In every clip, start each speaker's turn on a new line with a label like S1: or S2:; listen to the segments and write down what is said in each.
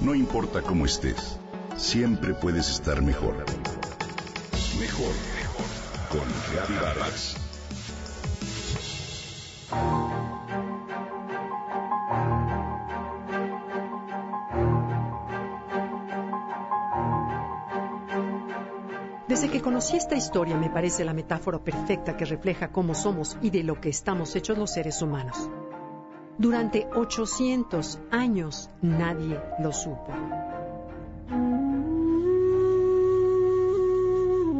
S1: No importa cómo estés, siempre puedes estar mejor. Mejor, mejor. Con Reavivadas.
S2: Desde que conocí esta historia me parece la metáfora perfecta que refleja cómo somos y de lo que estamos hechos los seres humanos. Durante 800 años nadie lo supo.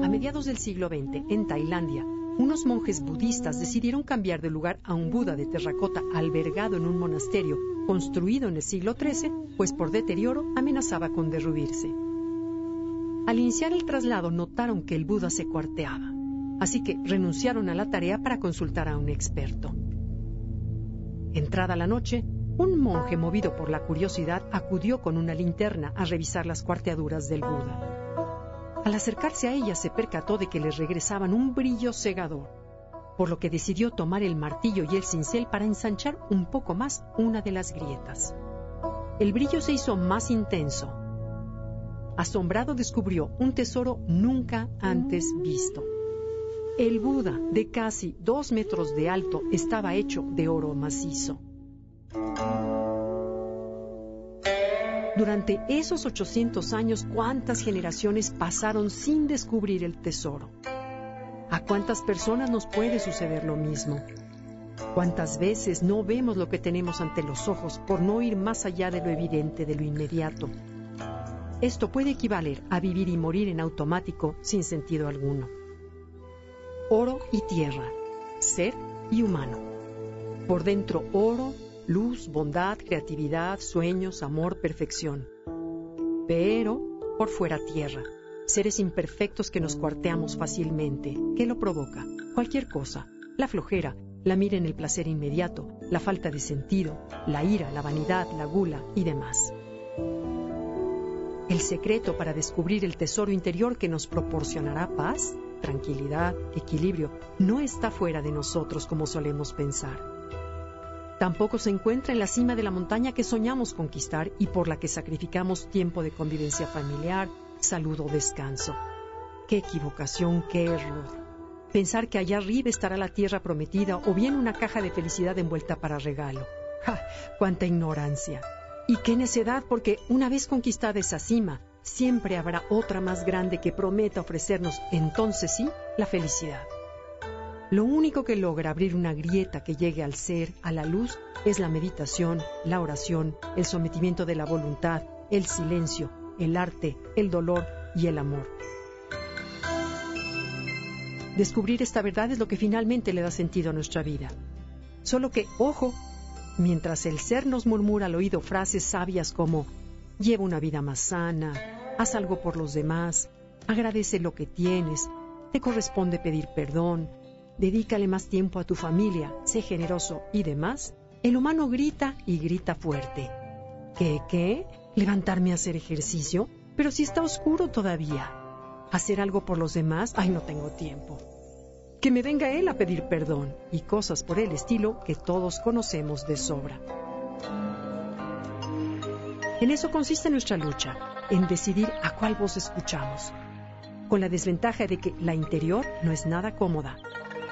S2: A mediados del siglo XX, en Tailandia, unos monjes budistas decidieron cambiar de lugar a un Buda de terracota albergado en un monasterio construido en el siglo XIII, pues por deterioro amenazaba con derruirse. Al iniciar el traslado notaron que el Buda se cuarteaba, así que renunciaron a la tarea para consultar a un experto. Entrada la noche, un monje movido por la curiosidad acudió con una linterna a revisar las cuarteaduras del Buda. Al acercarse a ella se percató de que le regresaban un brillo cegador, por lo que decidió tomar el martillo y el cincel para ensanchar un poco más una de las grietas. El brillo se hizo más intenso. Asombrado descubrió un tesoro nunca antes visto. El Buda, de casi dos metros de alto, estaba hecho de oro macizo. Durante esos 800 años, ¿cuántas generaciones pasaron sin descubrir el tesoro? ¿A cuántas personas nos puede suceder lo mismo? ¿Cuántas veces no vemos lo que tenemos ante los ojos por no ir más allá de lo evidente, de lo inmediato? Esto puede equivaler a vivir y morir en automático sin sentido alguno oro y tierra, ser y humano. Por dentro oro, luz, bondad, creatividad, sueños, amor, perfección. Pero por fuera tierra, seres imperfectos que nos cuarteamos fácilmente. ¿Qué lo provoca? Cualquier cosa. La flojera, la mira en el placer inmediato, la falta de sentido, la ira, la vanidad, la gula y demás. El secreto para descubrir el tesoro interior que nos proporcionará paz tranquilidad, equilibrio, no está fuera de nosotros como solemos pensar. Tampoco se encuentra en la cima de la montaña que soñamos conquistar y por la que sacrificamos tiempo de convivencia familiar, salud o descanso. Qué equivocación, qué error. Pensar que allá arriba estará la tierra prometida o bien una caja de felicidad envuelta para regalo. ¡Ja! ¡Cuánta ignorancia! Y qué necedad porque una vez conquistada esa cima, siempre habrá otra más grande que prometa ofrecernos entonces sí la felicidad. Lo único que logra abrir una grieta que llegue al ser, a la luz, es la meditación, la oración, el sometimiento de la voluntad, el silencio, el arte, el dolor y el amor. Descubrir esta verdad es lo que finalmente le da sentido a nuestra vida. Solo que, ojo, mientras el ser nos murmura al oído frases sabias como lleva una vida más sana, haz algo por los demás, agradece lo que tienes, te corresponde pedir perdón, dedícale más tiempo a tu familia, sé generoso y demás, el humano grita y grita fuerte. ¿Qué, qué? ¿Levantarme a hacer ejercicio? Pero si está oscuro todavía. ¿Hacer algo por los demás? Ay, no tengo tiempo. Que me venga él a pedir perdón y cosas por el estilo que todos conocemos de sobra. En eso consiste nuestra lucha, en decidir a cuál voz escuchamos, con la desventaja de que la interior no es nada cómoda.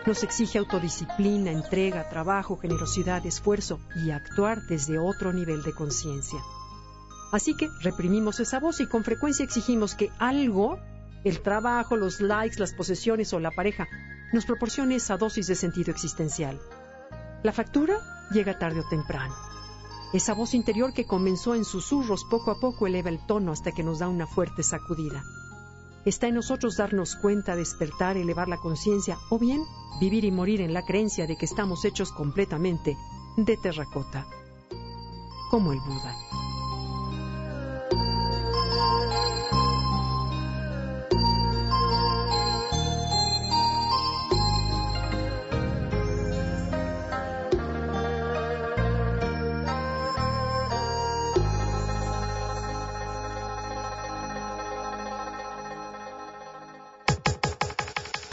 S2: Nos exige autodisciplina, entrega, trabajo, generosidad, esfuerzo y actuar desde otro nivel de conciencia. Así que reprimimos esa voz y con frecuencia exigimos que algo, el trabajo, los likes, las posesiones o la pareja, nos proporcione esa dosis de sentido existencial. La factura llega tarde o temprano. Esa voz interior que comenzó en susurros poco a poco eleva el tono hasta que nos da una fuerte sacudida. Está en nosotros darnos cuenta, despertar, elevar la conciencia o bien vivir y morir en la creencia de que estamos hechos completamente de terracota, como el Buda.